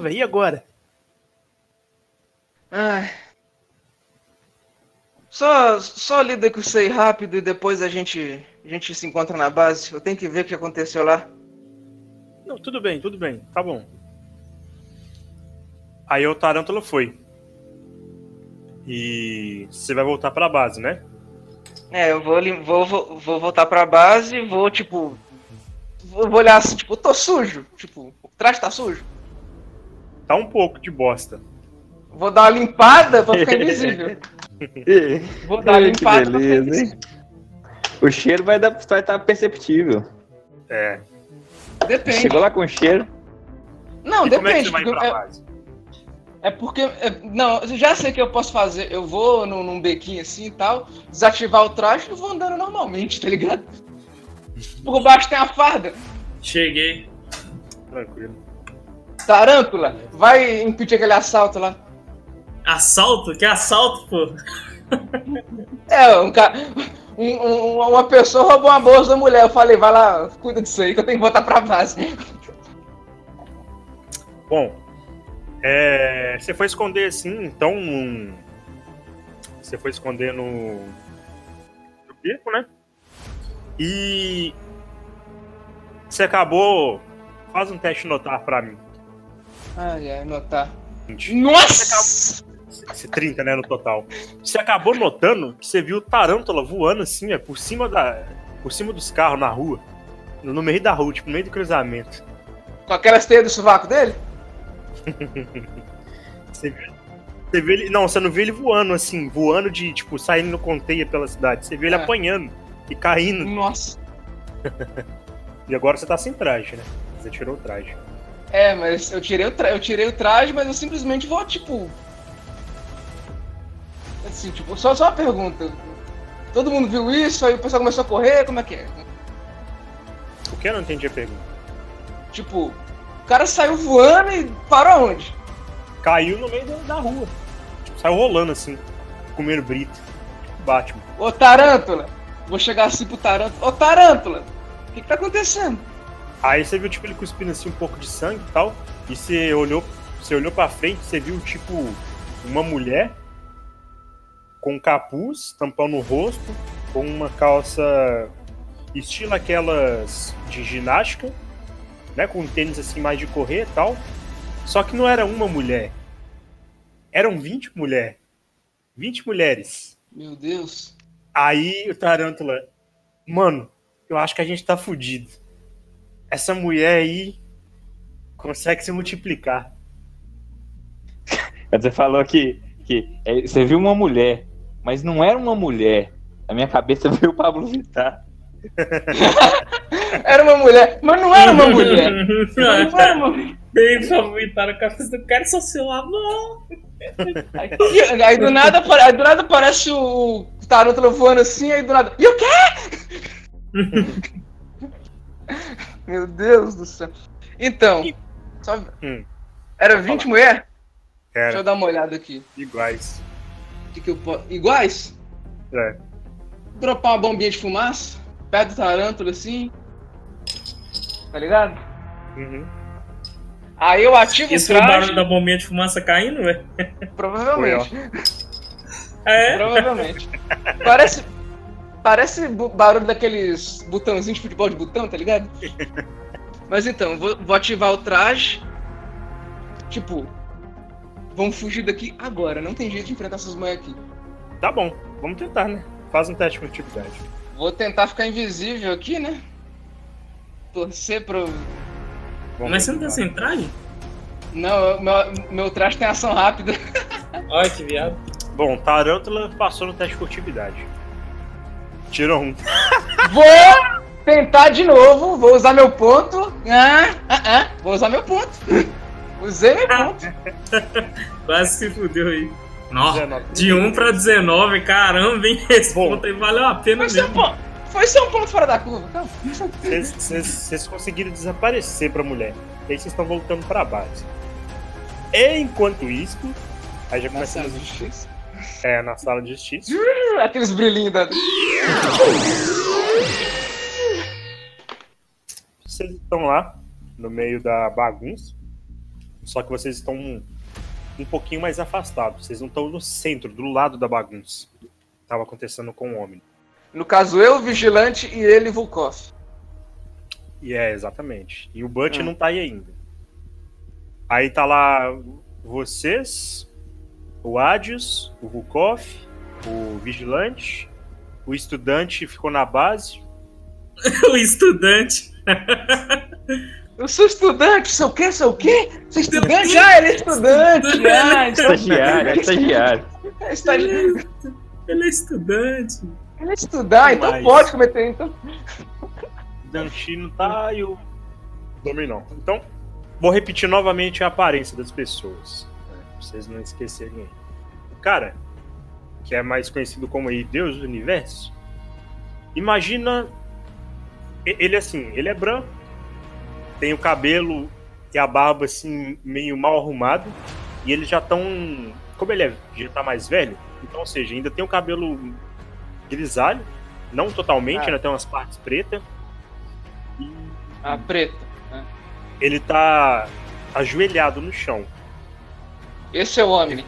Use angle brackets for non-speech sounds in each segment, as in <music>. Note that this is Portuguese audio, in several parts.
velho. E agora? Ai. Só, só lida com isso aí rápido e depois a gente, a gente se encontra na base. Eu tenho que ver o que aconteceu lá. Não, tudo bem, tudo bem. Tá bom. Aí o Tarântula foi. E você vai voltar pra base, né? É, eu vou, vou, vou, vou voltar pra base e vou, tipo. Vou vou olhar assim, tipo, tô sujo. Tipo, o traje tá sujo. Tá um pouco de bosta. Vou dar uma limpada pra ficar <laughs> invisível. Vou dar uma limpada pra ficar beleza, hein? O cheiro vai estar vai tá perceptível. É. Depende. Chegou lá com cheiro. Não, e como é que depende. vai pra é, base? é porque. é- não, eu já sei o que eu posso fazer. Eu vou num, num bequinho assim e tal, desativar o traje e vou andando normalmente, tá ligado? Por baixo tem a farda. Cheguei. Tranquilo. Tarântula, vai impedir aquele assalto lá. Assalto? Que assalto, pô? É, um cara. um- um- uma pessoa roubou uma bolsa da mulher. Eu falei, vai lá, cuida disso aí que eu tenho que voltar pra base. Bom, é, você foi esconder assim, então. num- Você foi esconder no. No beco, né? E. Você acabou. Faz um teste notar pra mim. Ai, ai, notar. 20. Nossa! Esse 30, né, no total. Você acabou notando que você viu o Tarântula voando assim, é, por cima da. Por cima dos carros na rua. No no meio da rua, tipo, no meio do cruzamento. Com aquelas teias do sovaco dele? <laughs> Você viu, você viu ele. Não, você não viu ele voando assim, voando de, tipo, saindo no conteia pela cidade. Você viu ele É. apanhando e caindo. Nossa. <laughs> E agora você tá sem traje, né? Você tirou o traje. É, mas eu tirei o, tra... eu tirei o traje, mas eu simplesmente vou, tipo. Assim, tipo, só, só uma pergunta. Todo mundo viu isso, aí o pessoal começou a correr, como é que é? Por que eu não entendi a pergunta? Tipo, o cara saiu voando e parou onde? Caiu no meio da, rua. Tipo, saiu rolando assim, comendo brita. Tipo Batman. Ô Tarântula! Vou chegar assim pro Tarântula. Ô Tarântula! O que, que tá acontecendo? Aí você viu, tipo, ele cuspindo assim um pouco de sangue e tal. E você olhou, você olhou pra frente, você viu, tipo, uma mulher com capuz tampando o rosto, com uma calça estilo aquelas de ginástica, né? Com um tênis assim mais de correr e tal. Só que não era uma mulher. Eram 20 mulheres. 20 mulheres. Meu Deus. Aí o Tarântula, mano, eu acho que a gente tá fudido. Essa mulher aí consegue se multiplicar. Você falou que, que é, você viu uma mulher, mas não era uma mulher. Na minha cabeça <laughs> veio o Pablo Vittar. <laughs> Era uma mulher, mas não era uma mulher. <laughs> Não era uma mulher. Bem favoritaram a cabeça do cara só seu amor. Aí, aí do nada, aí do nada aparece o Tarântula voando assim, aí do nada. E o quê? Meu Deus do céu. Então, só... Hum. era 20 mulher? Deixa eu dar uma olhada aqui. iguais. O que, que eu posso. Iguais? É. Dropar uma bombinha de fumaça, perto do Tarântula assim. Tá ligado? Uhum. Aí eu ativo Esse o foi o traje. barulho da bombinha de fumaça caindo, velho? Provavelmente. É? Provavelmente. Parece. Parece barulho daqueles botãozinhos de futebol de botão, tá ligado? <laughs> Mas então, vou, vou ativar o traje. Tipo, vamos fugir daqui agora. Não tem jeito de enfrentar essas mulheres aqui. Tá bom, vamos tentar, né? Faz um teste de multiplicidade. Vou tentar ficar invisível aqui, né? Torcer pro. Vamos Mas você não tá sem traje? Não, meu, meu traje tem ação rápida. <laughs> Olha que viado. Bom, Tarântula passou no teste de furtividade. Tirou um. Vou tentar de novo. Vou usar meu ponto. Ah, ah, ah. Vou usar meu ponto. Usei meu ponto. <laughs> Quase se fudeu aí. Nossa, 19. de 1 pra 19, caramba, hein? Esse Bom. ponto aí valeu a pena Foi só um mesmo. ponto. Foi só um ponto fora da curva. Calma. Vocês- conseguiram desaparecer pra mulher. E aí vocês estão voltando pra base. E enquanto isso, aí já começa a justiça. É, na sala de justiça. <laughs> Aqueles brilhinhos da. Vocês estão lá, no meio da bagunça. Só que vocês estão um, um pouquinho mais afastados. Vocês não estão no centro, do lado da bagunça. Tava acontecendo com o homem. No caso, eu, Vigilante e ele, Vulkov. E é, exatamente. E o Butch Hum. não tá aí ainda. Aí tá lá vocês, o Adius, o Vukov, o Vigilante, o estudante ficou na base. <laughs> o estudante. Eu sou estudante, sou o quê? Sou o quê? Sou estudante? Ah, ele é estudante! Ah, Estagiário, é estagiário. é estagiário. Ele é estudante. Ele é estudar, então Mas- pode cometer. Então... Dantino tá e o Dominó. Então, vou repetir novamente a aparência das pessoas. Né, pra vocês não esquecerem. O cara, que é mais conhecido como Deus do Universo, imagina. Ele assim, ele é branco, tem o cabelo e a barba assim, meio mal arrumado, e eles já estão. Como ele é, já tá mais velho, então, ou seja, ainda tem o cabelo grisalho, não totalmente, Ah. ainda tem umas partes pretas. E Ah, preto. ele tá ajoelhado no chão. Esse é o homem.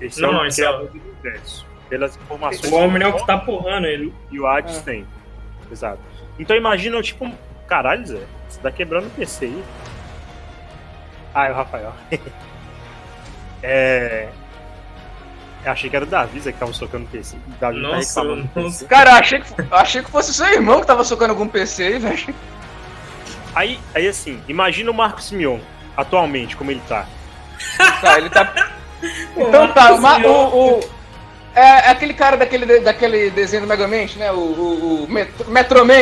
Esse Não, é o esse é do universo. Pelas informações O homem é o que tá porrando ele. e o Hades Ah. tem. Exato. Então imagina, tipo, caralho, Zé, você tá quebrando o PC aí. Ah, é o Rafael. <laughs> é. Eu achei que era o Davi Zé, que tava socando o PC. O Davi tá Nossa, reclamando do nossa. PC. Cara, eu achei que, eu achei que fosse seu irmão que tava socando algum PC aí, velho. Aí, aí assim, imagina o Marcos Simeon atualmente, como ele tá. Tá, ele tá. <laughs> Então tá, o, Mion. o, o- É aquele cara daquele, daquele desenho do Megamente, né? O, o, o Met- Metroman.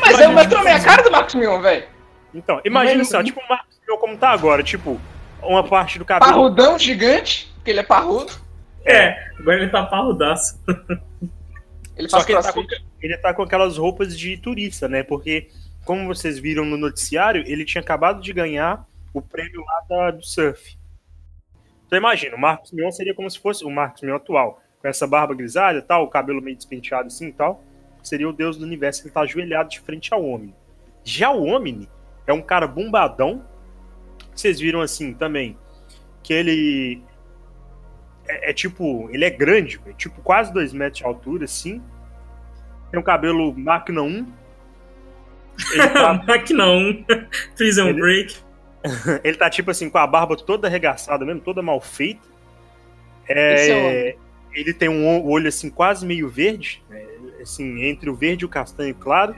Mas é o Metroman, a cara do Marcos Mion, velho. então, imagina só, tipo, o Marcos Simeon como tá agora, tipo, uma parte do cabelo Parrudão gigante, porque ele é parrudo. É, agora ele tá parrudaço. É. Ele Só que ele tá, com, ele tá com aquelas roupas de turista, né? Porque, como vocês viram no noticiário, ele tinha acabado de ganhar o prêmio lá da- do surf. Então imagina, o Marcos Mion seria como se fosse o Marcos Mion atual, com essa barba grisalha e tal, o cabelo meio despenteado assim e tal. Seria o deus do universo, ele tá ajoelhado de frente ao Omni. Já o Omni é um cara bombadão. Vocês viram assim também, que ele é, é tipo, ele é grande, véio, tipo quase 2 metros de altura, assim. Tem um cabelo máquina 1. Ele <laughs> tá, Máquina 1. Prison Ele- Break. <laughs> ele tá, tipo assim, com a barba toda arregaçada mesmo, toda mal feita. É É, ele tem um olho assim, quase meio verde, né, assim, entre o verde e o castanho claro.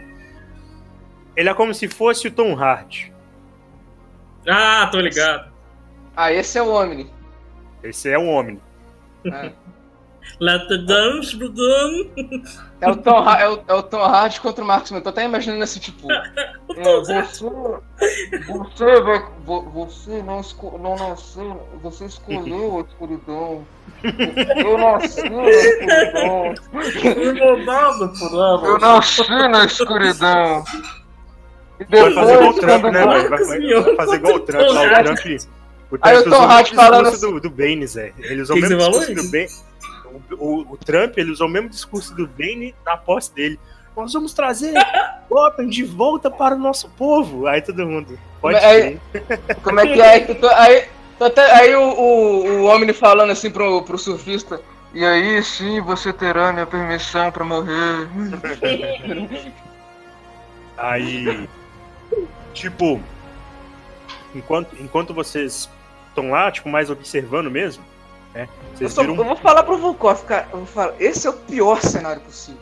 Ele é como se fosse o Tom Hardy. Ah, tô ligado. Ah, esse é o Omni. Esse é o homem. É. Let the dance begin. É o Tom, é o, é o Tom Hardy contra o Marcos Mion. Tô até imaginando assim, tipo. <laughs> é, você. Você vai. vo- Você não, esco, não nasceu. Você escolheu a escuridão. Eu nasci na escuridão. Rodado por ela. Eu nasci na escuridão. E Vai fazer igual o depois, Trump, né, velho? Vai, vai- vai fazer igual o Trump lá. O Aí Trump, o Aí o Trump Tom Hardy falando do, do Bane, Zé. Ele usou o mesmo você falou, discurso do Bane. O, o- Trump, ele usou o mesmo discurso do Bane na posse dele. Nós vamos trazer <laughs> Gotham de volta para o nosso povo. Aí todo mundo. Pode Aí-. Como é que é? Aí, tu- aí, tu até- aí o, o, o Omni falando assim pro, pro surfista. E aí sim você terá minha permissão pra morrer. <laughs> Aí. Tipo. Enquanto, enquanto vocês estão lá, tipo, mais observando mesmo, né? Eu, Vocês só- viram. eu vou falar pro Volkov, cara. Eu vou falar, esse é o pior cenário possível.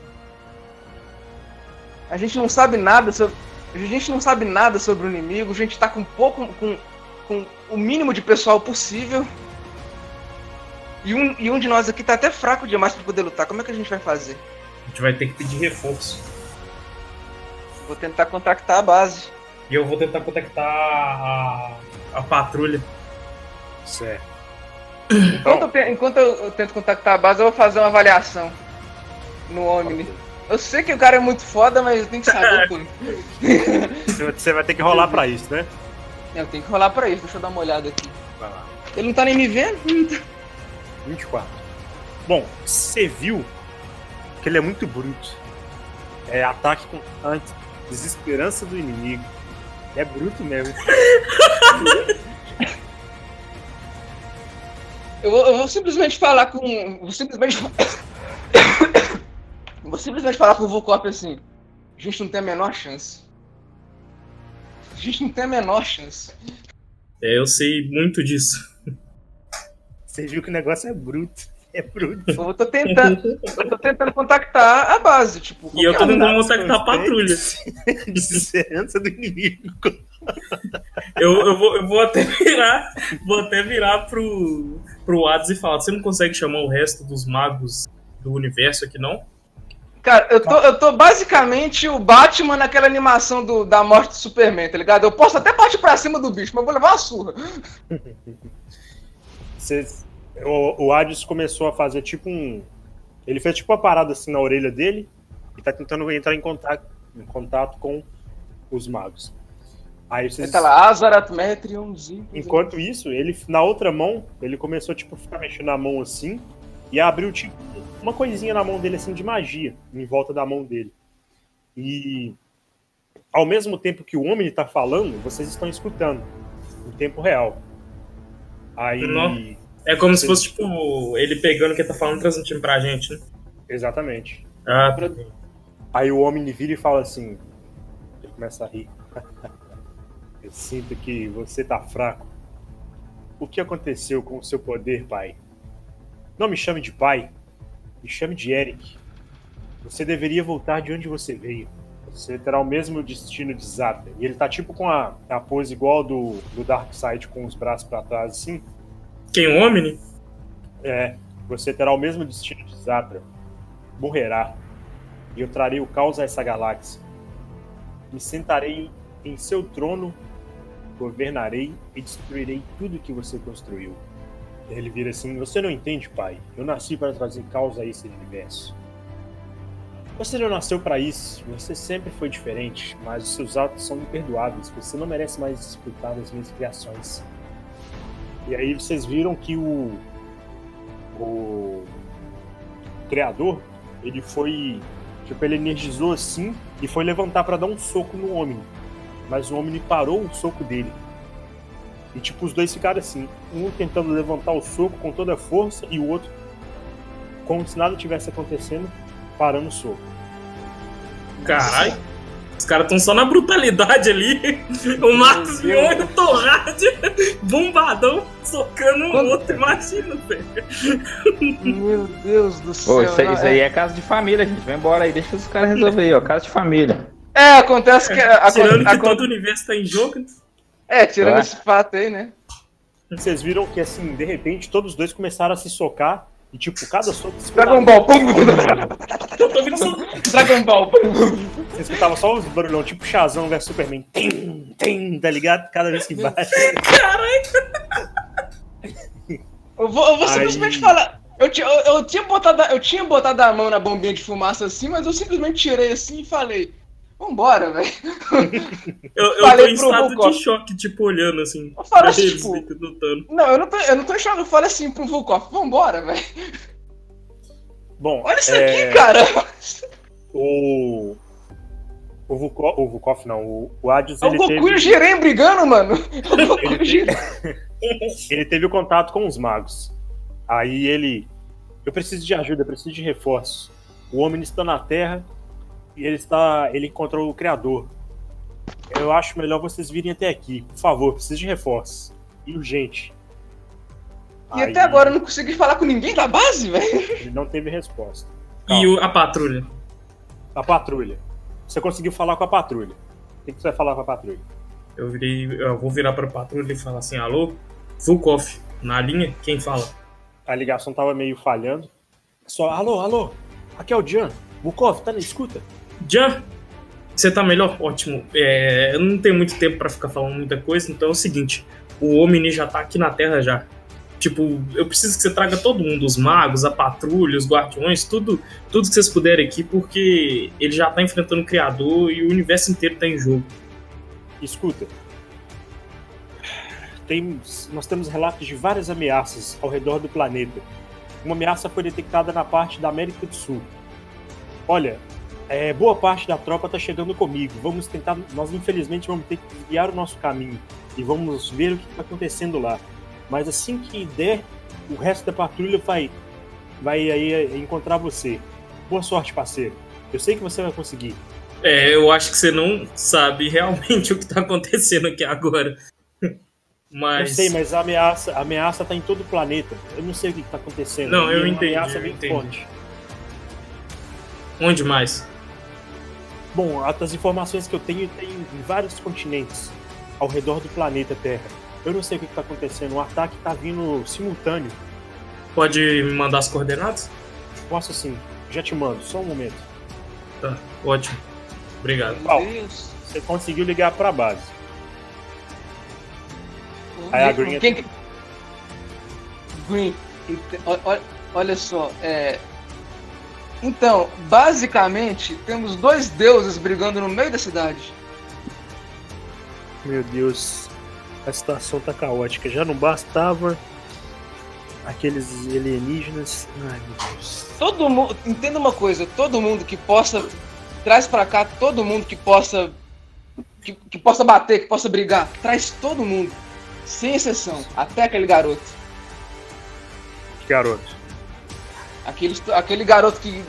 A gente não sabe nada sobre. A gente não sabe nada sobre o inimigo, a gente tá com pouco. com, com o mínimo de pessoal possível. E um, e um de nós aqui tá até fraco demais pra poder lutar. Como é que a gente vai fazer? A gente vai ter que pedir reforço. Vou tentar contactar a base. E eu vou tentar contactar a, a patrulha. Certo. Enquanto, eu, te- enquanto eu, eu tento contactar a base, eu vou fazer uma avaliação no Omni. Eu sei que o cara é muito foda, mas eu tenho que saber <laughs> tudo. Você- Você vai ter que rolar pra isso, né? Eu tenho que rolar pra isso, deixa eu dar uma olhada aqui. Vai lá. Ele não tá nem me vendo? 24. Bom, você viu que ele é muito bruto. É ataque constante, desesperança do inimigo. É bruto mesmo. <laughs> Eu vou, eu vou simplesmente falar com. Vou simplesmente. <coughs> vou simplesmente falar com o Volcop assim. A gente não tem a menor chance. A gente não tem a menor chance. É, eu sei muito disso. Você viu que o negócio é bruto. É bruto. Eu tô tentando. Eu tô tentando contactar a base, tipo. E eu tô tentando contactar a patrulha. <laughs> Desesperança do inimigo. Eu, eu, vou, eu vou até virar. Vou até virar pro, pro Hades e falar: você não consegue chamar o resto dos magos do universo aqui, não? Cara, eu tô, eu tô basicamente o Batman naquela animação do, da morte do Superman, tá ligado? Eu posso até partir pra cima do bicho, mas eu vou levar uma surra. Vocês- o, o Hades começou a fazer tipo um. Ele fez tipo uma parada assim na orelha dele e tá tentando entrar em contato, em contato com os magos. Aí vocês. Ele tá lá, Azarat. Enquanto isso, ele na outra mão, ele começou tipo a ficar mexendo na mão assim e abriu tipo uma coisinha na mão dele assim de magia em volta da mão dele. E ao mesmo tempo que o homem tá falando, vocês estão escutando em tempo real. Aí, Não. É como se fosse, tipo, ele pegando o que tá falando e transmitindo pra gente, né? exatamente. Ah, tá. Aí o homem vira e fala assim, ele começa a rir. <laughs> Eu sinto que você tá fraco. O que aconteceu com o seu poder, pai? Não me chame de pai. Me chame de Eric. Você deveria voltar de onde você veio. Você terá o mesmo destino de Zata. E ele tá tipo com a, a pose igual do, do Darkseid, com os braços pra trás assim. Quem, o Omni? É, você terá o mesmo destino de Zatra. Morrerá. E eu trarei o caos a essa galáxia. Me sentarei em seu trono, governarei e destruirei tudo que você construiu. Ele vira assim: Você não entende, pai? Eu nasci para trazer caos a esse universo. Você não nasceu para isso. Você sempre foi diferente, mas os seus atos são imperdoáveis. Você não merece mais disputar das minhas criações. E aí vocês viram que o o criador, ele foi, tipo, ele energizou assim e foi levantar para dar um soco no homem. Mas o homem parou o soco dele. E tipo, os dois ficaram assim, um tentando levantar o soco com toda a força e o outro como se nada tivesse acontecendo, parando o soco. Caralho. Os caras estão só na brutalidade ali. <laughs> O Marcos. Mion e o Torrad bombadão, socando um Quando- outro. Imagina, velho. Meu Deus do céu. Pô, isso, aí- isso aí é casa de família, gente. Vai embora aí, deixa os caras resolver aí, ó. Casa de família. É, acontece que. a- Tirando a- que todo o universo tá em jogo. É, tirando Ah. esse fato aí, né? Vocês viram que assim, de repente, todos os dois começaram a se socar e tipo, cada soco Dragon Ball. Pum. Eu tô ouvindo só. Dragon Ball. Pum. Você escutava só os barulhão, tipo Shazam vs Superman. Tem, tem, tá ligado? Cada vez que bate. Eu vou, eu vou Aí. simplesmente falar. Eu, eu, eu tinha botado, a- eu tinha botado a mão na bombinha de fumaça assim, mas eu simplesmente tirei assim e falei: Vambora, velho. <laughs> Eu, eu tô Falei em pro estado de choque, tipo, olhando assim. Eu falo assim, tipo- lutando. Não, eu não tô, eu não tô em choque. Eu falei assim pro Vulkov: Vambora, velho. Bom, Olha isso é, aqui, cara. o. O Vukov, o Vukov não, o, o Hades É o ele Goku e o teve, Jiren brigando, mano. É o Goku e o Jiren. <laughs> ele teve o contato com os magos. Aí ele. Eu preciso de ajuda, eu preciso de reforço. O homem está na Terra e ele está. ele encontrou o Criador. Eu acho melhor vocês virem até aqui. Por favor, preciso de reforço. E urgente. E Aí até agora eu não consegui falar com ninguém da base, velho. Ele não teve resposta. E o- a patrulha? A patrulha. Você conseguiu falar com a patrulha. O que você vai falar com a patrulha? Eu virei. Eu vou virar pra patrulha e falar assim: alô? Vulkov, na linha? Quem fala? A ligação tava meio falhando. Só, alô, alô, aqui é o Jan. Bukov, tá na escuta? Jan, você tá melhor? Ótimo. É, eu não tenho muito tempo pra ficar falando muita coisa, então é o seguinte: o Omni já tá aqui na Terra já. Tipo, eu preciso que você traga todo mundo, os magos, a patrulha, os guardiões, tudo, tudo que vocês puderem aqui, porque ele já tá enfrentando o Criador e o universo inteiro tá em jogo. Escuta. Tem, nós temos relatos de várias ameaças ao redor do planeta. Uma ameaça foi detectada na parte da América do Sul. Olha, é, boa parte da tropa tá chegando comigo. Vamos tentar. Nós, infelizmente, vamos ter que desviar o nosso caminho e vamos ver o que está acontecendo lá. Mas assim que der, o resto da patrulha vai, vai aí encontrar você. Boa sorte, parceiro. Eu sei que você vai conseguir. É, eu acho que você não sabe realmente <laughs> o que tá acontecendo aqui agora. <laughs> Mas... Eu sei, mas a ameaça, a ameaça tá em todo o planeta. Eu não sei o que tá acontecendo. Não, eu entendi. ameaça eu entendi. Onde mais? Bom, as informações que eu tenho tem em vários continentes ao redor do planeta Terra. Eu não sei o que está acontecendo. O ataque está vindo simultâneo. Pode me mandar as coordenadas? Posso sim. Já te mando. Só um momento. Tá, ótimo. Obrigado. Deus. Você conseguiu ligar para a base. Aí a Green- Quem que- Green, olha só, é... Então, basicamente, temos dois deuses brigando no meio da cidade. Meu Deus. A situação tá caótica. Já não bastava aqueles alienígenas. Ai, meu Deus. Todo mundo, entenda uma coisa, todo mundo que possa traz pra cá todo mundo que possa que, que possa bater, que possa brigar, traz todo mundo, sem exceção, até aquele garoto. Garoto. Aquele, aquele garoto que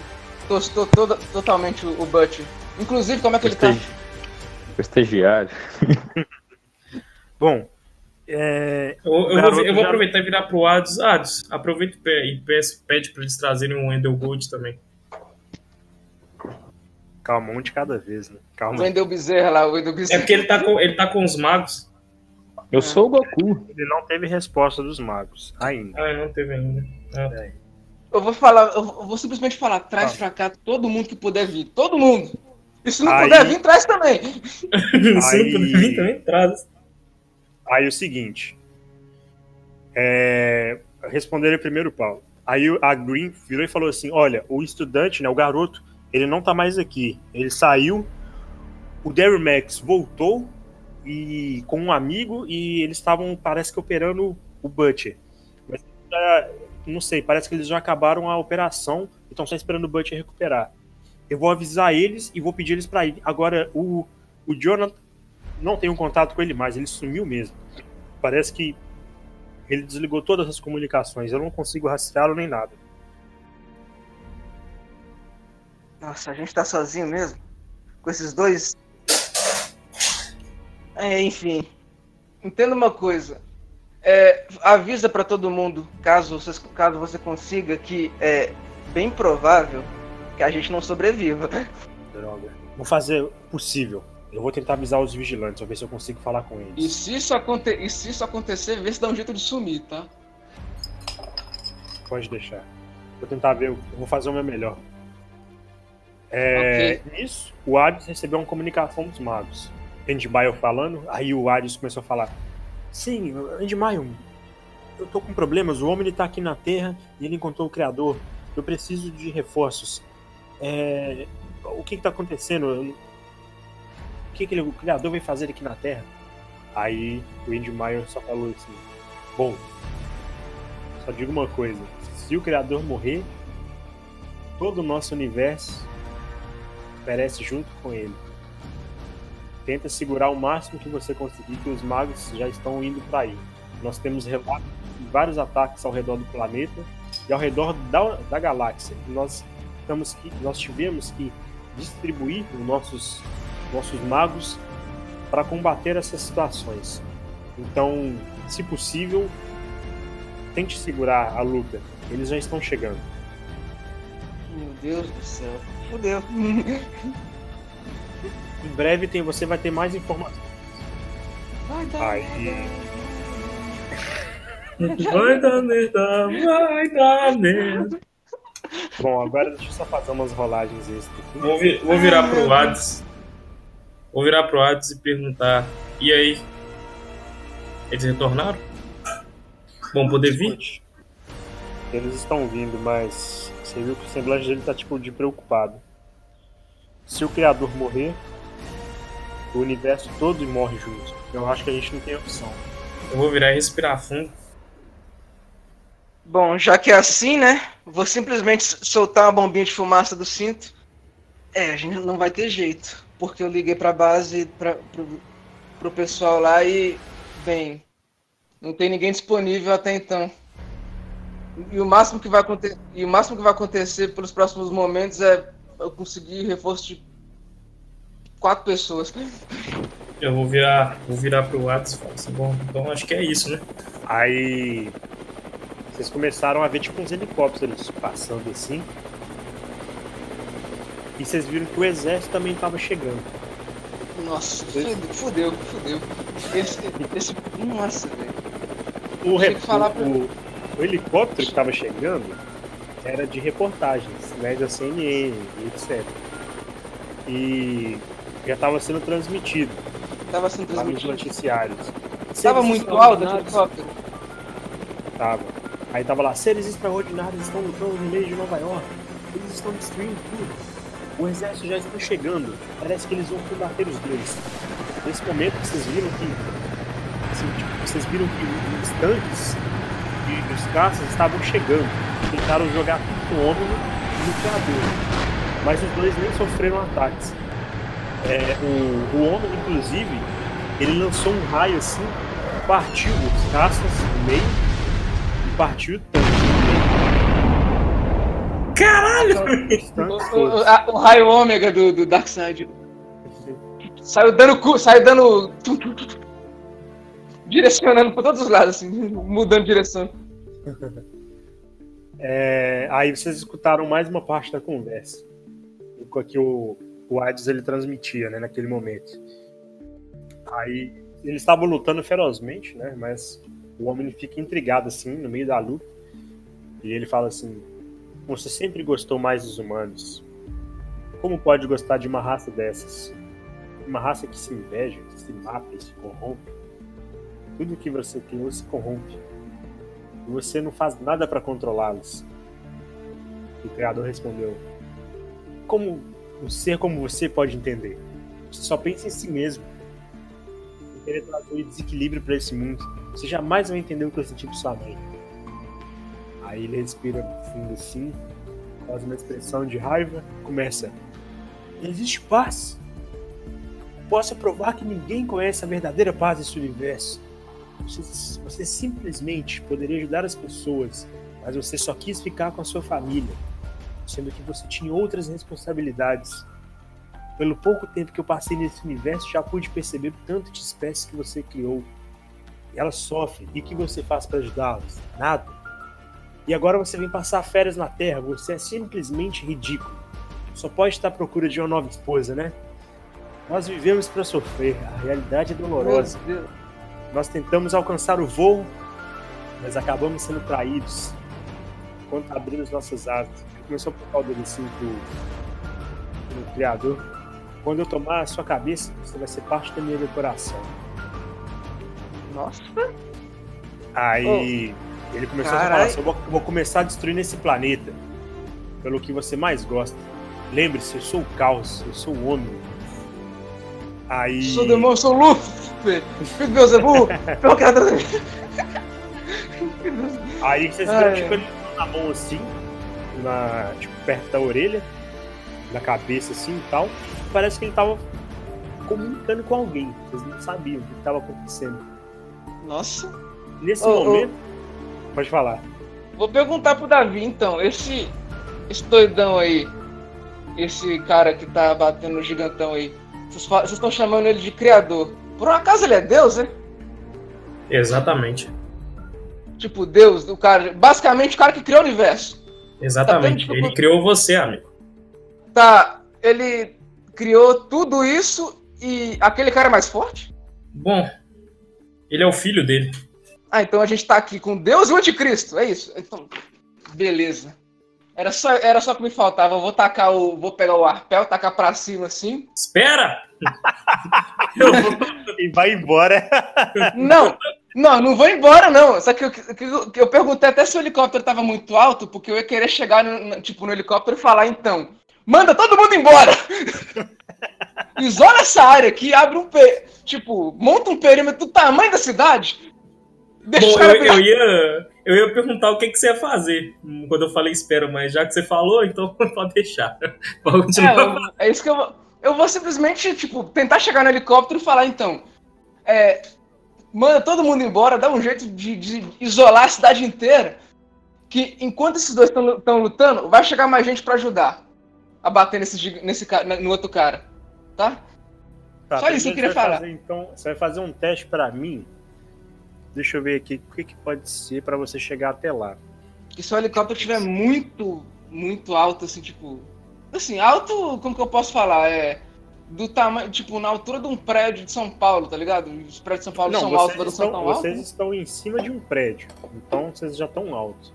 tostou toda, totalmente o, o Butch. Inclusive, como é que ele tá? Estagi- O estagiário. <laughs> Bom, é, Eu, eu vou, eu vou já- aproveitar e virar pro Ados. Ados, aproveita e pe- peço- pede pra eles trazerem um Wendell Gold também. calma, um de cada vez, né? O Calma. Wendel Bezerra lá, o Wendel É Bezerra. porque ele tá com, ele tá com os magos. Eu sou o Goku. Ele não teve resposta dos magos ainda. Ah, não teve ainda. Ah. Eu vou falar, eu vou simplesmente falar, traz Tá. pra cá todo mundo que puder vir. Todo mundo! E se não Aí- puder vir, traz também. <laughs> Se não puder vir também, traz. Aí o seguinte. É... Responderam primeiro Paulo. Aí a Green virou e falou assim: olha, o estudante, né, o garoto, ele não tá mais aqui. Ele saiu. O Daryl Max voltou e com um amigo e eles estavam, parece que, operando o Butcher. Mas ah, não sei, parece que eles já acabaram a operação e estão só esperando o Butcher recuperar. Eu vou avisar eles e vou pedir eles para ir. Agora, o, o Jonathan não tenho contato com ele mais, ele sumiu mesmo. Parece que ele desligou todas as comunicações, eu não consigo rastreá-lo nem nada. Nossa, a gente tá sozinho mesmo? Com esses dois. É, enfim. Entenda uma coisa. É, avisa pra todo mundo, caso você, caso você consiga, que é bem provável que a gente não sobreviva. <laughs> Droga. Vou fazer o possível. Eu vou tentar avisar os vigilantes, vou ver se eu consigo falar com E eles. se isso, aconte e se isso acontecer, vê se dá um jeito de sumir, tá? Pode deixar. Vou tentar ver, eu vou fazer o meu melhor. É, Nisso, o Hades recebeu uma comunicação dos magos. Endmaio falando, aí o Hades começou a falar: Sim, Endmaio, eu tô com problemas. O homem tá aqui na Terra e ele encontrou o Criador. Eu preciso de reforços. É, o que, que tá acontecendo? O que, que ele- o Criador vai fazer aqui na Terra? Aí o Endmaio só falou assim: Bom, só digo uma coisa: se o Criador morrer, todo o nosso universo perece junto com ele. Tenta segurar o máximo que você conseguir, que os magos já estão indo para aí. Nós temos vários ataques ao redor do planeta e ao redor da, da galáxia. Nós, estamos que, nós tivemos que distribuir os nossos, nossos magos para combater essas situações. Então, se possível, tente segurar a luta. Eles já estão chegando. Meu Deus do céu. Fudeu. <laughs> Em breve tem, você vai ter mais informações. Vai dar Aí. <laughs> Vai dar merda, vai dar merda. Bom, agora deixa eu só fazer umas rolagens extra aqui. Vou, vi- vou virar pro Hades. Vou virar pro Hades e perguntar. E aí? Eles retornaram? Bom poder vir? Eles estão vindo, mas você viu que o semblante dele tá tipo de preocupado. Se o criador morrer, o universo todo morre junto. Eu acho que a gente não tem opção. Eu vou virar e respirar fundo. Bom, já que é assim, né? Vou simplesmente soltar uma bombinha de fumaça do cinto É, a gente não vai ter jeito. Porque eu liguei pra base, pra, pro, pro pessoal lá e. Bem. Não tem ninguém disponível até então. E o máximo que vai, aconte e o máximo que vai acontecer pelos próximos momentos é eu conseguir reforço de quatro pessoas. Eu vou virar, vou virar pro WhatsApp e falar assim, bom, então acho que é isso, né? Aí vocês começaram a ver tipo uns helicópteros passando assim. E vocês viram que o exército também estava chegando. Nossa, fudeu, fudeu. Esse, esse, nossa, velho. O, rep, pra... o, o helicóptero que estava chegando era de reportagens, né, da CNN e etc. E já estava sendo transmitido. Estava sendo transmitido. Nos noticiários. Estava muito alto o helicóptero? Tava. Aí tava lá, seres extraordinários estão lutando no meio de Nova York. Eles estão destruindo tudo. O exército já está chegando. Parece que eles vão combater os dois. Nesse momento vocês viram que. Assim, tipo, vocês viram que os tanques e os caças estavam chegando. Tentaram jogar tudo no ombro no criador. Mas os dois nem sofreram ataques. É, o, o homem, inclusive, ele lançou um raio assim, partiu os caças no meio e partiu o tanque. Caralho! O, o, o, raio ômega do, do Darkseid. Saiu dando. Saiu dando. Direcionando para todos os lados, assim, mudando de direção. É, aí vocês escutaram mais uma parte da conversa. Que o, o Hades ele transmitia, né, naquele momento. Aí eles estavam lutando ferozmente, né, mas o homem fica intrigado assim no meio da luta. E ele fala assim: "Você sempre gostou mais dos humanos. Como pode gostar de uma raça dessas? Uma raça que se inveja, que se mata e se corrompe. Tudo que você criou se corrompe. E você não faz nada para controlá-los." O criador respondeu: Como um ser como você pode entender. Você só pensa em si mesmo. E querer trazer desequilíbrio para esse mundo. Você jamais vai entender o que eu senti por sua mãe. Aí ele respira fundo assim, faz uma expressão de raiva, começa. Existe paz. Posso provar que ninguém conhece a verdadeira paz desse universo. Você, você simplesmente poderia ajudar as pessoas, mas você só quis ficar com a sua família sendo que você tinha outras responsabilidades. Pelo pouco tempo que eu passei nesse universo, já pude perceber o tanto de espécies que você criou. E elas sofrem. E o que você faz para ajudá-las? Nada. E agora você vem passar férias na Terra. Você é simplesmente ridículo. Só pode estar à procura de uma nova esposa, né? Nós vivemos para sofrer. A realidade é dolorosa. Nós tentamos alcançar o voo, mas acabamos sendo traídos enquanto abrimos nossas asas começou por causa dele assim pro, pro criador. Quando eu tomar a sua cabeça, você vai ser parte da minha decoração. Nossa. Aí oh. ele começou Carai. a falar assim, eu vou, começar destruindo esse planeta. Pelo que você mais gosta. Lembre-se, eu sou o caos, eu sou o homem. Aí. Sou demônio, sou Lúcifer! Beuzebu! Pelo criador. Aí vocês viram tipo ele na mão assim, na, tipo, perto da orelha, da cabeça assim e tal. Parece que ele tava comunicando com alguém. Vocês não sabiam o que estava acontecendo. Nossa. Nesse oh, momento. Oh. Pode falar. Vou perguntar pro Davi então, esse, esse doidão aí, esse cara que tá batendo no gigantão aí, vocês estão chamando ele de criador. Por um acaso ele é Deus, né? Exatamente. Tipo, Deus, o cara. Basicamente o cara que criou o universo. Exatamente. Tá ele criou você, amigo. Tá. Ele criou tudo isso e aquele cara é mais forte? Bom, ele é o filho dele. Ah, então a gente tá aqui com Deus e o Anticristo, é isso? Então, beleza. Era só, era só que me faltava. Eu vou tacar o. Vou pegar o arpel, tacar pra cima assim. Espera! <laughs> e vai embora. Não, não, não vou embora, não. Só que eu, que, eu, eu perguntei até se o helicóptero estava muito alto, porque eu ia querer chegar no, tipo, no helicóptero e falar, então, manda todo mundo embora! <laughs> Isola essa área aqui, abre um Tipo, monta um perímetro do tamanho da cidade. Deixa Bom, eu, eu, ia, Eu ia perguntar o que, que você ia fazer hum, quando eu falei espera, mas já que você falou, então <laughs> pode deixar. Pode É, continuar. é isso que eu vou. Eu vou simplesmente, tipo, tentar chegar no helicóptero e falar, então. É. Manda todo mundo embora, dá um jeito de, de isolar a cidade inteira. Que enquanto esses dois estão lutando, vai chegar mais gente pra ajudar a bater nesse, nesse, no outro cara. Tá? Tá, Só isso que eu queria falar. fazer, então, você vai fazer um teste pra mim. Deixa eu ver aqui o que, que pode ser pra você chegar até lá. Que se o helicóptero estiver muito, muito alto, assim, tipo. Assim, alto, como que eu posso falar? É. Do tamanho, tipo, na altura de um prédio de São Paulo, tá ligado? Os prédios de São Paulo são altos, mas não são tão altos. vocês estão em cima de um prédio, então vocês já estão altos.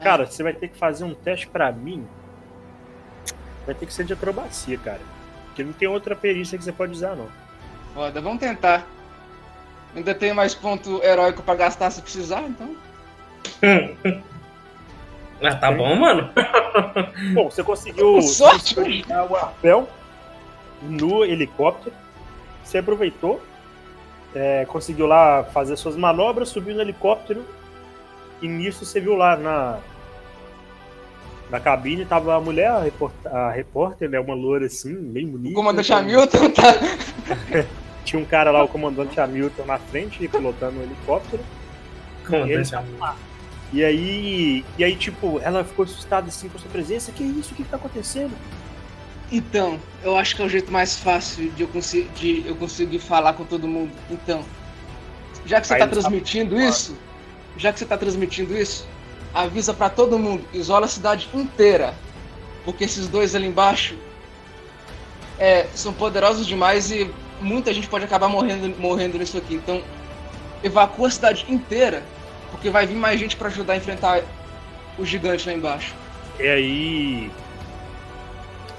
Cara, você vai ter que fazer um teste pra mim. Vai ter que ser de acrobacia, cara. Porque não tem outra perícia que você pode usar, não. Foda, vamos tentar. Ainda tem mais ponto heróico pra gastar se precisar, então. <laughs> Ah, tá bom, mano. Bom, você conseguiu <laughs> sorte, o arpel no helicóptero. Você aproveitou, é, conseguiu lá fazer suas manobras, subiu no helicóptero. E nisso você viu lá na, na cabine tava a mulher, a repórter, a repórter né? Uma loura assim, bem bonita. O comandante Hamilton tá. <laughs> Tinha um cara lá, o comandante Hamilton, na frente, pilotando o helicóptero. Como Ele deixa- E aí, e aí, tipo, ela ficou assustada assim com a sua presença. Que isso? O que, que tá acontecendo? Então, eu acho que é o jeito mais fácil de eu, consi- de eu conseguir falar com todo mundo. Então, já que você tá sabe transmitindo isso, já que você tá transmitindo isso, avisa pra todo mundo, isola a cidade inteira. Porque esses dois ali embaixo é, são poderosos demais e muita gente pode acabar morrendo, morrendo nisso aqui. Então, evacua a cidade inteira, porque vai vir mais gente pra ajudar a enfrentar o gigante lá embaixo. E aí.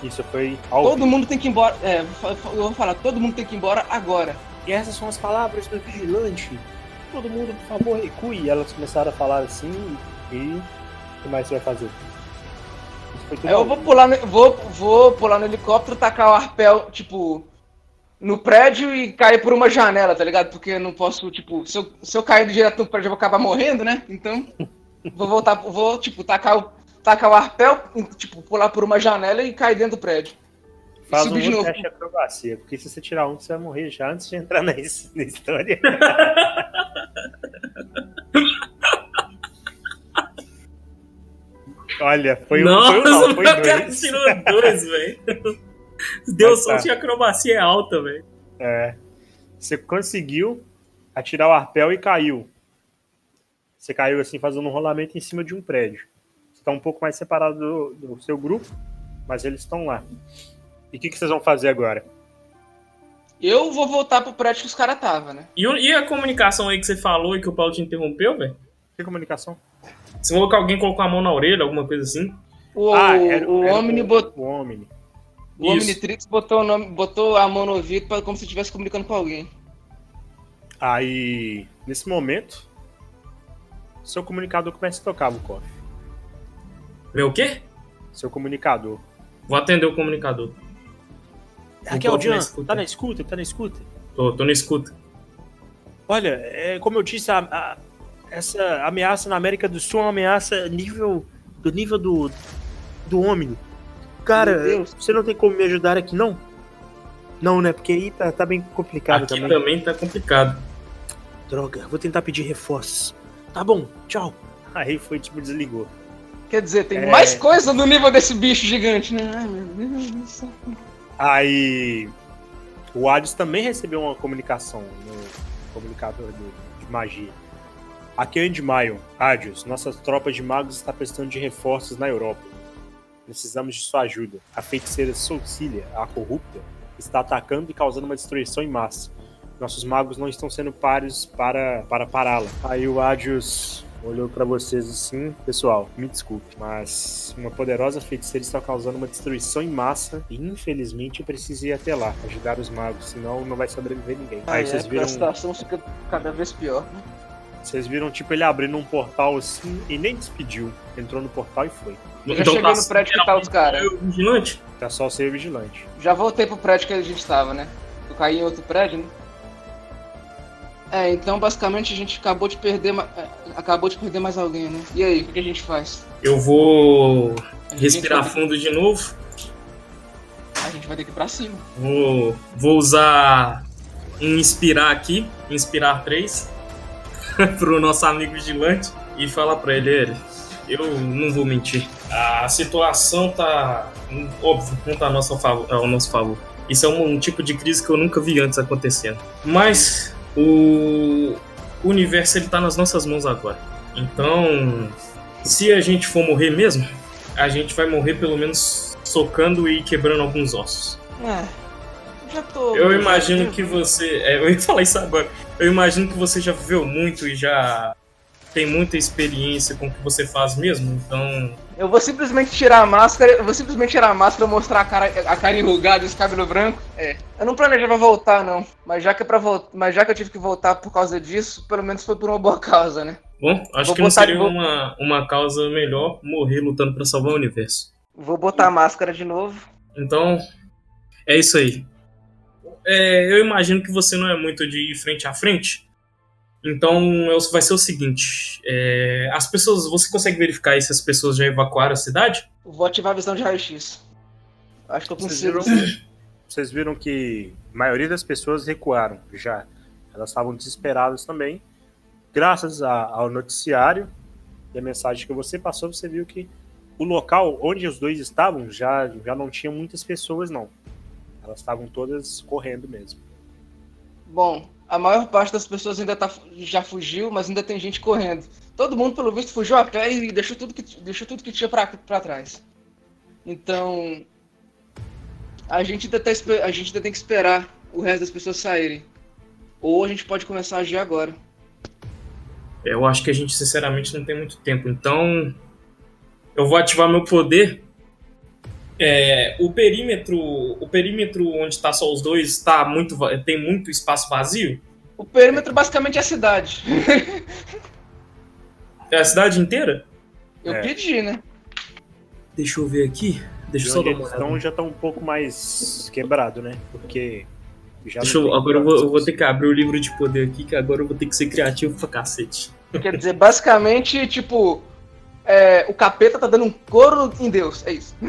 Isso foi ao Todo vivo. mundo tem que ir embora. É, eu vou falar, todo mundo tem que ir embora agora. E essas são as palavras do vigilante. Todo mundo, por favor, recue. E elas começaram a falar assim. E. O que mais você vai fazer? Isso foi tudo Aí eu vou pular, no, vou, vou pular no helicóptero, tacar o arpel, tipo, no prédio e cair por uma janela, tá ligado? Porque eu não posso, tipo, se eu, se eu cair direto no prédio eu vou acabar morrendo, né? Então, <laughs> vou voltar, vou, tipo, tacar o, tacar o arpel, tipo, pular por uma janela e cair dentro do prédio. Faz um outro teste de acrobacia, porque se você tirar um, você vai morrer já antes de entrar <laughs> na, his- na história. <laughs> Olha, foi um, Nossa, foi um não, foi o cara dois. tirou dois, <laughs> velho. Deu tá. sorte que a acrobacia é alta, velho. É, você conseguiu atirar o arpel e caiu. Você caiu assim, fazendo um rolamento em cima de um prédio. Está um pouco mais separado do, do seu grupo, mas eles estão lá. E o que, que vocês vão fazer agora? Eu vou voltar pro prédio que os caras estavam, né? E, e a comunicação aí que você falou e que o Paulo te interrompeu, velho? Que comunicação? Você falou que alguém colocou a mão na orelha, alguma coisa assim? O, Ah, era- o era Omni o- botou. O Omni. O Isso. Omnitrix botou, o nome, botou a mão no ouvido pra, como se estivesse comunicando com alguém. Aí, nesse momento, seu comunicador começa a tocar, Vukov. Meu o quê? Seu comunicador. Vou atender o comunicador. Aqui é o Jean, tá na escuta, tá na escuta. Tô, tô na escuta. Olha, é, como eu disse, a- a- essa ameaça na América do Sul é uma ameaça nível do nível do do Omni. Cara, Meu Deus. você não tem como me ajudar aqui, não? Não, né? Porque aí tá, tá bem complicado Aqui também. também tá complicado. Droga, vou tentar pedir reforços. Tá bom, tchau. Aí foi, tipo, desligou. Quer dizer, tem É. mais coisa no nível desse bicho gigante, né? Ai, meu Deus do céu. Aí o Hades também recebeu uma comunicação no comunicador do- de magia. Aqui é Endmaio, Hades, nossas tropas de magos estão precisando de reforços na Europa. Precisamos de sua ajuda. A feiticeira Solcília, a corrupta, está atacando e causando uma destruição em massa. Nossos magos não estão sendo pares para, para pará-la. Aí o Hades olhou para vocês assim, pessoal, me desculpe, mas uma poderosa feiticeira está causando uma destruição em massa e infelizmente eu preciso ir até lá, ajudar os magos, senão não vai sobreviver ninguém. Aí Ai, vocês é, viram, A situação fica cada vez pior. vocês viram tipo ele abrindo um portal assim e nem despediu, entrou no portal e foi. Eu já cheguei no prédio que tá os caras. É o vigilante? Tá só o ser vigilante. Já voltei pro prédio que a gente tava, né? Eu caí em outro prédio, né? É, então basicamente a gente acabou de perder. é, acabou de perder mais alguém, né? E aí, o que a gente faz? Eu vou respirar fundo de novo. A gente vai ter que ir pra cima. Vou, vou usar um inspirar aqui, inspirar 3, <laughs> pro nosso amigo vigilante e falar pra ele, ele, eu não vou mentir. A situação tá, óbvio, não tá ao nosso favor. Ao nosso favor. Isso é um, um tipo de crise que eu nunca vi antes acontecendo. Mas o universo ele tá nas nossas mãos agora. Então, se a gente for morrer mesmo, a gente vai morrer pelo menos socando e quebrando alguns ossos. É. Já tô. Eu imagino que você. é, eu ia falar isso agora. Eu imagino que você já viveu muito e já tem muita experiência com o que você faz mesmo, então. Eu vou simplesmente tirar a máscara, eu vou simplesmente tirar a máscara, mostrar a cara, a cara enrugada e esse cabelo branco. É. Eu não planejava voltar, não. Mas já que é pra voltar. Mas já que eu tive que voltar por causa disso, pelo menos foi por uma boa causa, né? Bom, acho Vou que não seria vou- uma, uma causa melhor morrer lutando pra salvar o universo. Vou botar a máscara de novo. Então, é isso aí. É, eu imagino que você não é muito de ir frente a frente. Então, é vai ser o seguinte: é, as pessoas. Você consegue verificar aí se as pessoas já evacuaram a cidade? Vou ativar a visão de raio-x. Acho que eu Vocês consigo. viram, <laughs> vocês viram que a maioria das pessoas recuaram já. Elas estavam desesperadas também. Graças a- ao noticiário e a mensagem que você passou, você viu que o local onde os dois estavam já, já não tinha muitas pessoas, não. Elas estavam todas correndo mesmo. Bom, a maior parte das pessoas ainda tá, já fugiu, mas ainda tem gente correndo. Todo mundo, pelo visto, fugiu a pé e deixou tudo que, deixou tudo que tinha pra trás. Então. A gente, ainda tá, a gente ainda tem que esperar o resto das pessoas saírem. Ou a gente pode começar a agir agora. Eu acho que a gente, sinceramente, não tem muito tempo. Então, eu vou ativar meu poder. É, o perímetro, o perímetro onde está só os dois, tá muito, tem muito espaço vazio. O perímetro basicamente é a cidade. É a cidade inteira? Eu É. pedi, né? Deixa eu ver aqui. Deixa eu só dar uma olhada. já estão um pouco mais quebrado, né? Porque já Deixa eu, agora eu vou, eu vou ter que abrir o livro de poder aqui, que agora eu vou ter que ser criativo pra cacete. Quer dizer, basicamente, tipo. É, o capeta tá dando um couro em Deus. É isso. <laughs>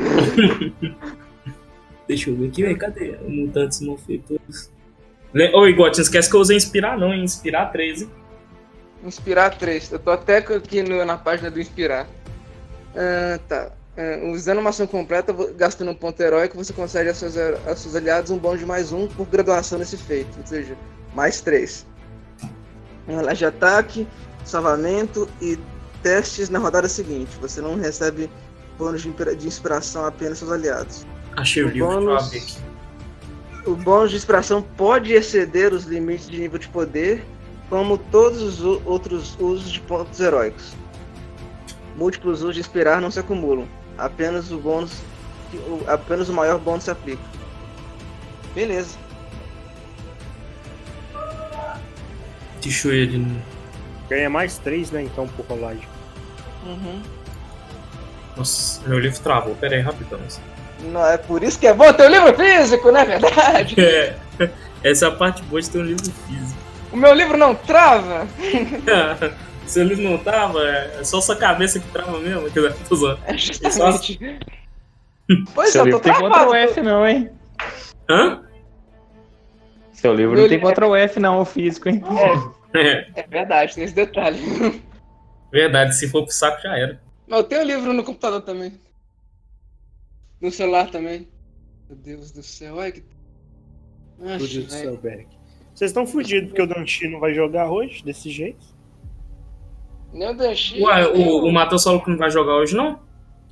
Deixa eu ver aqui, velho. Cadê? Mutantes malfeitores. Ô, Igor, não esquece que eu usei inspirar, não, hein? Inspirar 13. Inspirar 3. Eu tô até aqui no- na página do Inspirar. Ah, tá. Ah, usando uma ação completa, gastando um ponto heróico, você concede a seus, a seus aliados um bônus de mais um por graduação nesse feito. Ou seja, mais 3. Ela de ataque, salvamento e testes na rodada seguinte. Você não recebe bônus de, inspira- de inspiração apenas seus aliados. Achei o livro, eu Bônus. aqui. O bônus de inspiração pode exceder os limites de nível de poder, como todos os o- outros usos de pontos heróicos. Múltiplos usos de inspirar não se acumulam. Apenas o bônus, o- apenas o maior bônus se aplica. Beleza. Ver ele. Ganha mais três, né? Então, por rolagem. Uhum. Nossa, meu livro travou. Pera aí, rapidão. Não, é por isso que é bom ter o livro físico, não é <laughs> verdade? É, <laughs> essa é a parte boa de ter um livro físico. O meu livro não trava. <laughs> Seu livro não tava, é só sua cabeça que trava mesmo. Dizer, tô zoando. É justamente. Pois Seu é, eu tô livro tem. Ctrl F não, hein? Hã? Seu livro Meu não tem livro- Ctrl F não, o físico, hein? É, É verdade, tem esse detalhe. Verdade, se for pro saco já era. Mas eu tenho livro no computador também. No celular também. Meu Deus do céu, olha que. Fudido do céu, Berg. Vocês estão fudidos porque o Danchi não vai jogar hoje, desse jeito. Nem o Danchi. Ué, o, o Matheus falou que não vai jogar hoje, não?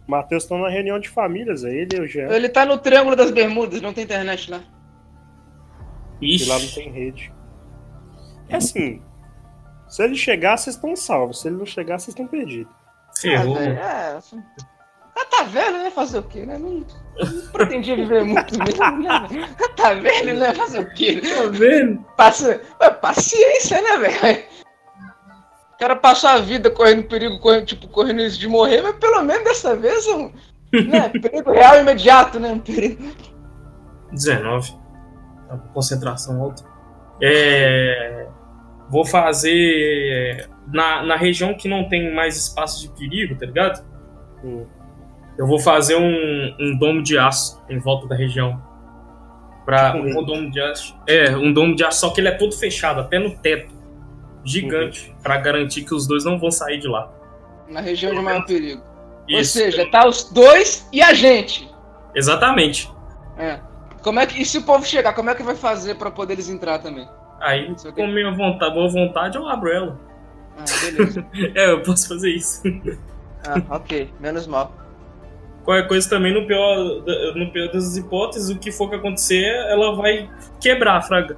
O Matheus estão na reunião de famílias, aí ele e o Jean. Ele tá no Triângulo das Bermudas, não tem internet lá. E lá não Ixi, tem rede. É assim. Se ele chegar, vocês estão salvos. Se ele não chegar, vocês estão perdidos. ferrou. Ah, velho, é. assim. Ah, tá velho, né? Fazer o quê, né? Não, não pretendia viver muito mesmo, né? velho? Ah, Tá velho, né? Fazer o quê? Tá vendo? Ué, Paciência, né, velho? O cara passou a vida correndo perigo, correndo, tipo, correndo risco de morrer, mas pelo menos dessa vez é um né, <laughs> perigo real imediato, né? Um perigo. 19. Tá com concentração alta. É. Vou fazer na, na região que não tem mais espaço de perigo, tá ligado? Hum. Eu vou fazer um, um domo de aço em volta da região. Pra, Tipo um domo de aço. É, um domo de aço, só que ele é todo fechado, até no teto. Gigante, pra garantir que os dois não vão sair de lá. Na região de maior perigo. Ou Isso. seja, tá os dois e a gente. Exatamente. É. Como é que, e se o povo chegar, como é que vai fazer pra poder eles entrar também? Aí, aqui. com minha vontade, boa vontade, eu abro ela. Ah, beleza. <laughs> É, eu posso fazer isso. ah, ok. Menos mal. Qualquer coisa também, no pior, no pior das hipóteses, o que for que acontecer, ela vai quebrar a fraga.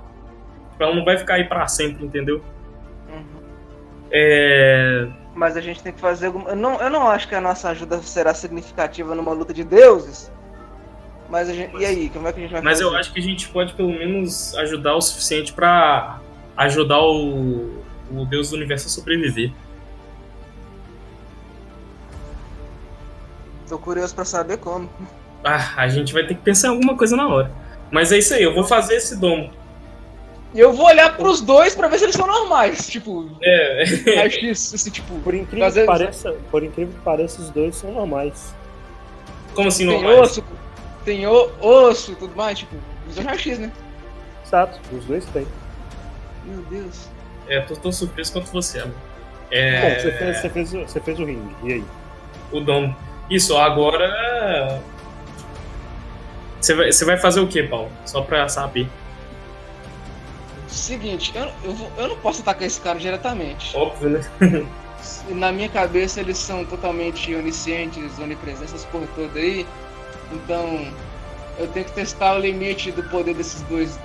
Ela não vai ficar aí pra sempre, entendeu? Uhum. É. Mas a gente tem que fazer alguma. Eu não, eu não acho que a nossa ajuda será significativa numa luta de deuses. Mas a gente. E aí, como é que a gente vai Mas fazer? eu acho que a gente pode pelo menos ajudar o suficiente pra ajudar o, o Deus do Universo a sobreviver. Tô curioso pra saber como. Ah, a gente vai ter que pensar em alguma coisa na hora. Mas é isso aí, eu vou fazer esse domo. E eu vou olhar pros dois pra ver se eles são normais. Tipo, É, <laughs> raio-x, esse tipo. Por incrível, que pareça, por incrível que pareça, os dois são normais. como assim Tem não osso, tem o, osso e tudo mais, tipo, os dois raio-x, né? Exato, os dois têm. Meu Deus. É, tô tão surpreso quanto você, amor. Bom, É, você fez, você, fez, o- você fez o ringue. E aí? o domo. Isso, agora. Você vai, você vai fazer o que, Paulo? Só pra saber. Seguinte, eu, eu, vou- eu não posso atacar esse cara diretamente. Óbvio, né? <laughs> Na minha cabeça eles são totalmente oniscientes, onipresentes, essas porra toda aí. Então, eu tenho que testar o limite do poder desses dois.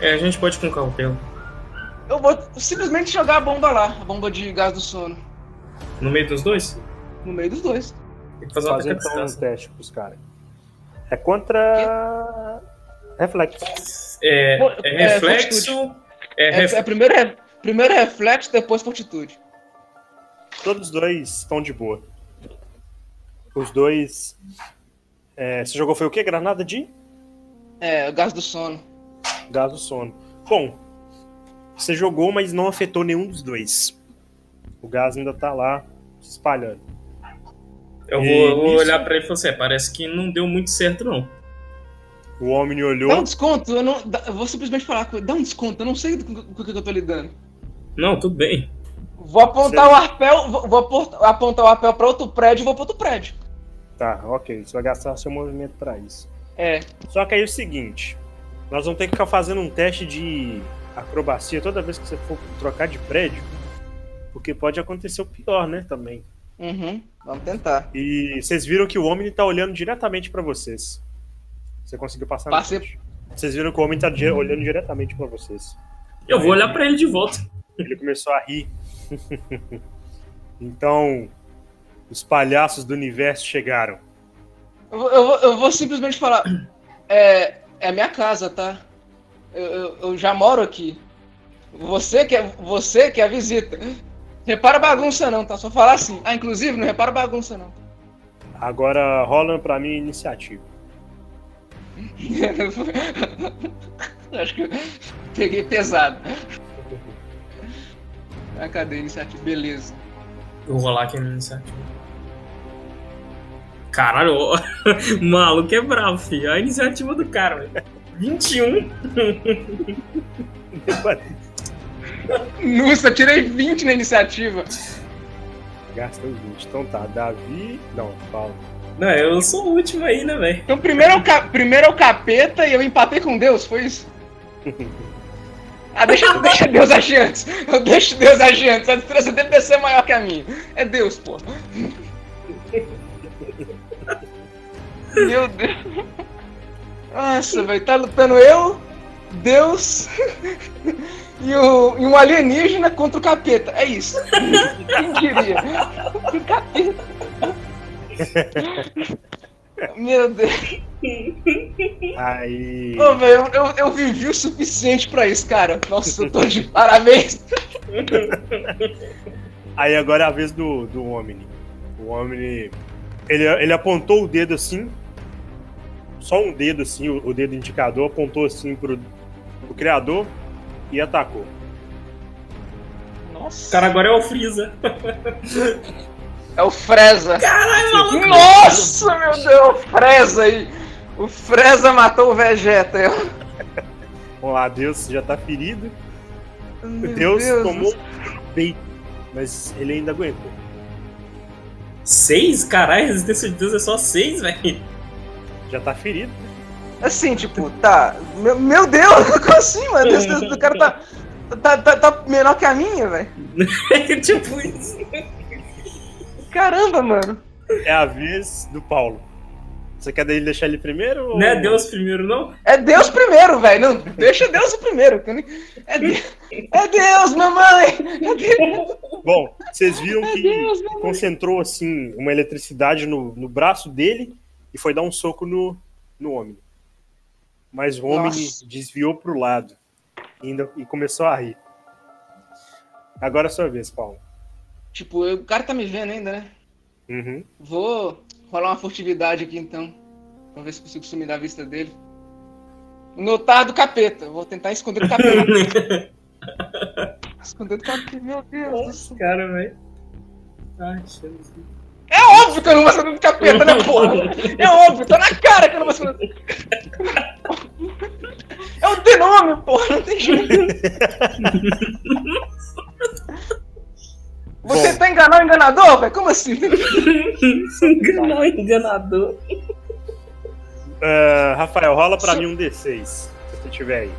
É, a gente pode com cautela. Eu vou simplesmente jogar a bomba lá, a bomba de gás do sono, No meio dos dois? no meio dos dois. Tem que fazer uma então um teste pros caras. É contra. Reflexo. É, é é, reflexo. É, É, ref- é primeiro, re- primeiro reflexo, depois fortitude. Todos os dois estão de boa. Os dois. É, você jogou foi o quê? Granada de É, o gás do sono. gás do sono. Bom, você jogou, mas não afetou nenhum dos dois. O gás ainda tá lá se espalhando. Eu vou, eu vou olhar pra ele e falar assim: é, parece que não deu muito certo, não. O homem Dá um olhou. desconto, eu, não, eu vou simplesmente falar com ele. Dá um desconto, eu não sei com o que eu tô lidando. Não, tudo bem. Vou apontar o arpel, vou, vou apontar o arpel pra outro prédio e vou pra outro prédio. Tá, ok. Você vai gastar seu movimento pra isso. É, Só que aí é o seguinte: nós vamos ter que ficar fazendo um teste de acrobacia toda vez que você for trocar de prédio. Porque pode acontecer o pior, né? Também. uhum, vamos tentar. E vocês viram que o homem tá olhando diretamente pra vocês. Você conseguiu passar no Passei. teste. Vocês viram que o homem tá di- olhando diretamente pra vocês. Eu vou olhar pra ele de volta. Ele começou a rir. <laughs> então, os palhaços do universo chegaram. Eu, vou- eu eu vou simplesmente falar. <clears throat> É, é minha casa, tá? Eu, eu- eu já moro aqui. Você que, é, você que é a visita. Repara bagunça não, tá? Só falar assim. Ah, inclusive, não repara bagunça não. Agora rola pra mim a iniciativa. <laughs> Acho que eu peguei pesado. <laughs> Ah, cadê a iniciativa? Beleza. Eu vou rolar aqui a minha iniciativa. Caralho, o <laughs> maluco é bravo, filho. A iniciativa do cara, velho. 21. <laughs> Nossa, eu tirei 20 na iniciativa. Gastou 20. Então tá, Davi. Não, Paulo. Não, eu sou o último aí, né, velho? Então primeiro é, o ca- primeiro é o capeta e eu empatei com Deus, foi isso? Ah, deixa, <laughs> deixa Deus agir antes. Eu deixo Deus agir antes. A diferença deve ser maior que a minha. É Deus, pô. Meu Deus. Nossa, velho, tá lutando eu, Deus <laughs> e, o, e um alienígena contra o capeta. É isso. Quem diria? O capeta. Meu Deus. Aí. Ô, velho, eu, eu, eu vivi o suficiente pra isso, cara. Nossa, eu tô de parabéns. Aí agora é a vez do, do Omni. O Omni. Ele, ele apontou o dedo assim. Só um dedo assim, o, o dedo indicador, apontou assim pro, pro criador e atacou. O Nossa. cara agora é o Freeza. É o Freza. Caralho, maluco. Nossa, meu Deus, o Freza aí. O Freza matou o Vegeta. Vamos lá, Deus já tá ferido. Meu Deus, Deus. tomou peito, mas ele ainda aguentou. Seis? Caralho, a resistência de Deus é só seis, velho. Já tá ferido. Assim, tipo, tá. Meu, meu Deus, <laughs> como assim, mano? Deus, Deus, o cara tá, tá, tá, tá menor que a minha, velho. <laughs> tipo isso. Caramba, mano. É a vez do Paulo. Você quer deixar ele primeiro? ou- Não é Deus primeiro, não? É Deus primeiro, velho. Não, deixa Deus o primeiro. É, De- é Deus, mamãe. É Deus. Bom, vocês viram É que Deus, mamãe. concentrou assim uma eletricidade no, no braço dele e foi dar um soco no, no homem. Mas o homem Nossa. desviou pro lado e, ainda, e começou a rir. Agora é a sua vez, Paulo. Tipo, eu- o cara tá me vendo ainda, né? Uhum. Vou rolar uma furtividade aqui então. Pra ver se consigo sumir da vista dele. Notar do capeta. Vou tentar esconder do capeta. <laughs> esconder do capeta. Meu Deus céu. Cara, velho. Ai, Jesus. É óbvio que eu não vou esconder do capeta, né, porra? É óbvio, tá na cara que eu não vou esconder. É o denome, porra, não tem jeito. Você Bom. tá enganando o enganador, velho? Como assim? Enganou, enganador. Ah, Rafael, rola pra Se- mim um D6, se você tiver aí.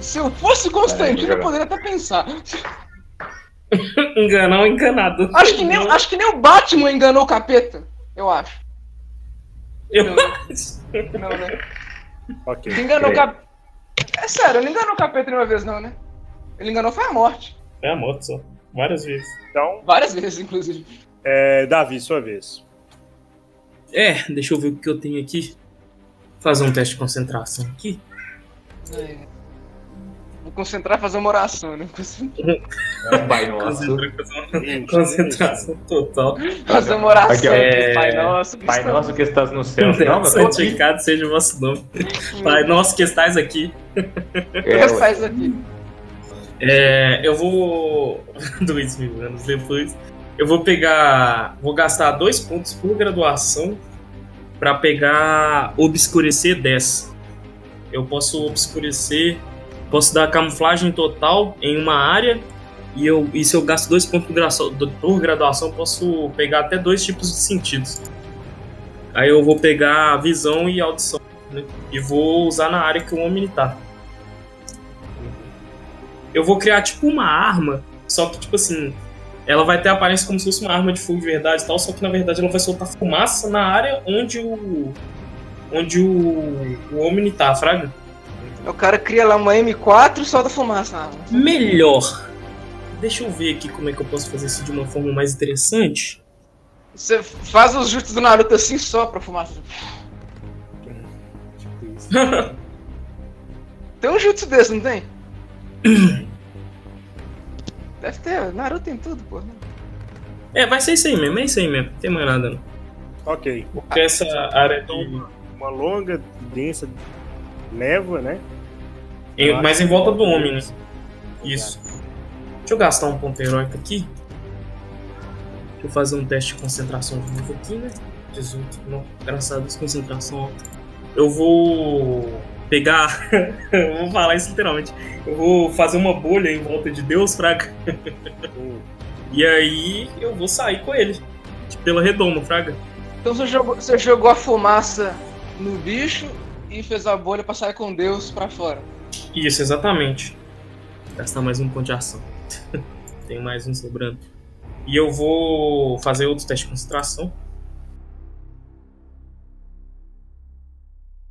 Se eu fosse Constantino, eu poderia até pensar. <laughs> Enganar o enganador. Acho que, nem, acho que nem o Batman enganou o capeta. Eu acho. Eu... Não, né? Ok. Ele enganou o capeta. É sério, ele não enganou o capeta nenhuma vez, não, né? Ele enganou foi a morte. É a moto só. Várias vezes. Então, Várias vezes, inclusive. é, Davi, sua vez. É, deixa eu ver o que eu tenho aqui. Fazer um teste de concentração aqui. Ai, Vou concentrar e fazer uma oração, né? Concentrar- Pai nosso. Concentrar, fazer uma <laughs> concentração total. Fazer uma oração. Aqui. É. Pai nosso, Pai nosso que estás no céu. Não, tô aqui. Santificado seja o vosso nome. Pai nosso que estás aqui. <laughs> É, faz aqui. É, eu vou. <laughs> Dois mil anos depois. Eu vou pegar. Vou gastar dois pontos por graduação pra pegar Obscurecer 10. Eu posso obscurecer. Posso dar camuflagem total em uma área. E, eu, e se eu gasto dois pontos por graduação, posso pegar até dois tipos de sentidos. Aí eu vou pegar visão e audição. né? E vou usar na área que o homem tá. Eu vou criar tipo uma arma, só que tipo assim, ela vai ter a aparência como se fosse uma arma de fogo de verdade e tal, só que na verdade ela vai soltar fumaça na área onde o onde o o Omni tá, fraga. O cara cria lá uma M4 e solta fumaça. Ah, Melhor. Deixa eu ver aqui como é que eu posso fazer isso de uma forma mais interessante. Você faz os jutsus do Naruto assim só pra fumaça. Tipo <laughs> isso. Tem um jutsu desse, não tem? <coughs> Deve ter, Naruto tem tudo, pô. É, vai ser isso aí mesmo, é isso aí mesmo. Não tem mais nada não. Ok. Porque essa área de... Uma longa, densa névoa, né? em- mais em volta do homem, né? Isso. Deixa eu gastar um ponto heróico aqui. Deixa eu fazer um teste de concentração de novo aqui, né? 18. Não, graças a Deus, concentração alta. Eu vou pegar. eu <laughs> vou falar isso literalmente. Eu vou fazer uma bolha em volta de Deus, Fraga. <laughs> Hum, E aí eu vou sair com ele. tipo, Pela redoma, Fraga. Então você jogou, você jogou a fumaça no bicho e fez a bolha pra sair com Deus pra fora. Isso, exatamente. Gastar mais um ponto de ação. <laughs> Tem mais um sobrando. E eu vou fazer outro teste de concentração.